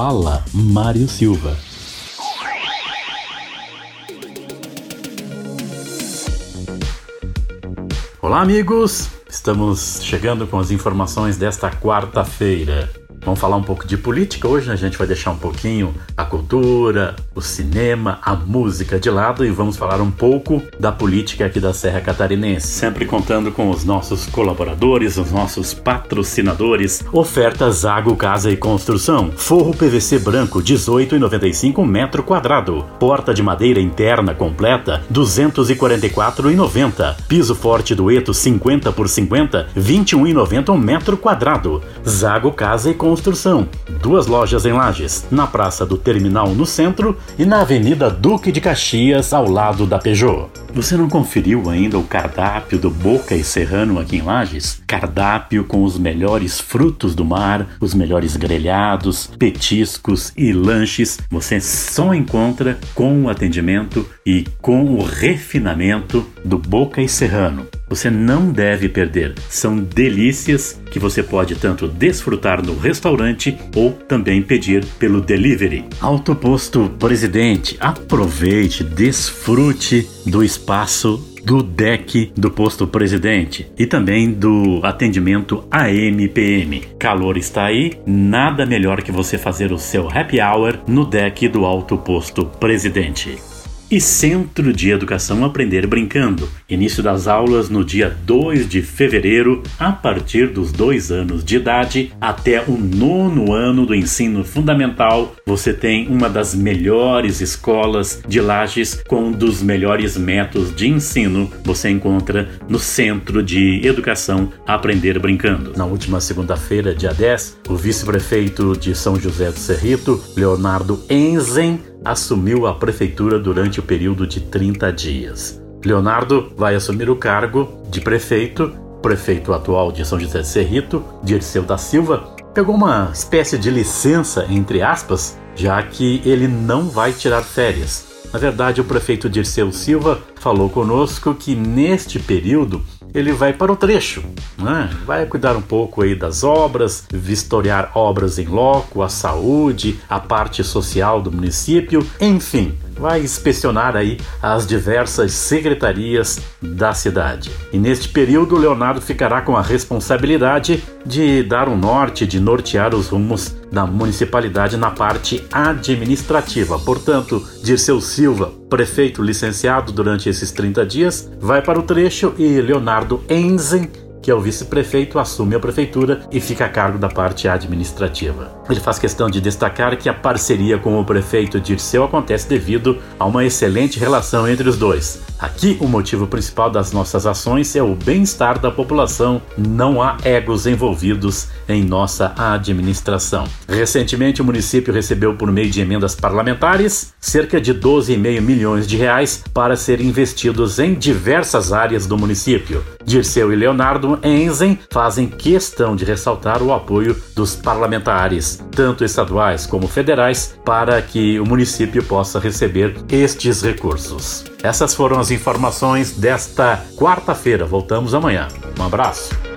Fala Mário Silva. Olá, amigos! Estamos chegando com as informações desta quarta-feira. Vamos falar um pouco de política hoje, né? a gente vai deixar um pouquinho a cultura, o cinema, a música de lado e vamos falar um pouco da política aqui da Serra Catarinense, sempre contando com os nossos colaboradores, os nossos patrocinadores. Oferta Zago Casa e Construção. Forro PVC branco 18,95 metro quadrado. Porta de madeira interna completa 244,90. Piso forte dueto 50 por 50 21,90 metro quadrado. Zago Casa e Construção construção. Duas lojas em Lages, na Praça do Terminal no centro e na Avenida Duque de Caxias, ao lado da Peugeot. Você não conferiu ainda o cardápio do Boca e Serrano aqui em Lages? Cardápio com os melhores frutos do mar, os melhores grelhados, petiscos e lanches. Você só encontra com o atendimento e com o refinamento do Boca e Serrano. Você não deve perder. São delícias que você pode tanto desfrutar no restaurante ou também pedir pelo delivery. Autoposto Presidente, aproveite, desfrute do espaço do deck do posto presidente e também do atendimento AMPM. Calor está aí, nada melhor que você fazer o seu happy hour no deck do alto posto presidente e Centro de Educação Aprender Brincando. Início das aulas no dia 2 de fevereiro, a partir dos dois anos de idade até o nono ano do ensino fundamental. Você tem uma das melhores escolas de Lages com um dos melhores métodos de ensino. Você encontra no Centro de Educação Aprender Brincando. Na última segunda-feira, dia 10, o vice-prefeito de São José do Cerrito, Leonardo Enzen, assumiu a prefeitura durante o período de 30 dias. Leonardo vai assumir o cargo de prefeito, prefeito atual de São José de Serrito, Dirceu da Silva, pegou uma espécie de licença, entre aspas, já que ele não vai tirar férias. Na verdade, o prefeito Dirceu Silva falou conosco que neste período ele vai para o trecho, né? vai cuidar um pouco aí das obras, vistoriar obras em loco, a saúde, a parte social do município, enfim, vai inspecionar aí as diversas secretarias da cidade. E neste período, Leonardo ficará com a responsabilidade de dar um norte, de nortear os rumos da municipalidade na parte administrativa. Portanto, Dirceu Silva, prefeito licenciado durante esses 30 dias, vai para o trecho e Leonardo Enzen que é o vice-prefeito, assume a prefeitura e fica a cargo da parte administrativa. Ele faz questão de destacar que a parceria com o prefeito Dirceu acontece devido a uma excelente relação entre os dois. Aqui, o motivo principal das nossas ações é o bem-estar da população, não há egos envolvidos em nossa administração. Recentemente, o município recebeu, por meio de emendas parlamentares, cerca de 12,5 milhões de reais para serem investidos em diversas áreas do município. Dirceu e Leonardo Enzen fazem questão de ressaltar o apoio dos parlamentares, tanto estaduais como federais, para que o município possa receber estes recursos. Essas foram as informações desta quarta-feira. Voltamos amanhã. Um abraço.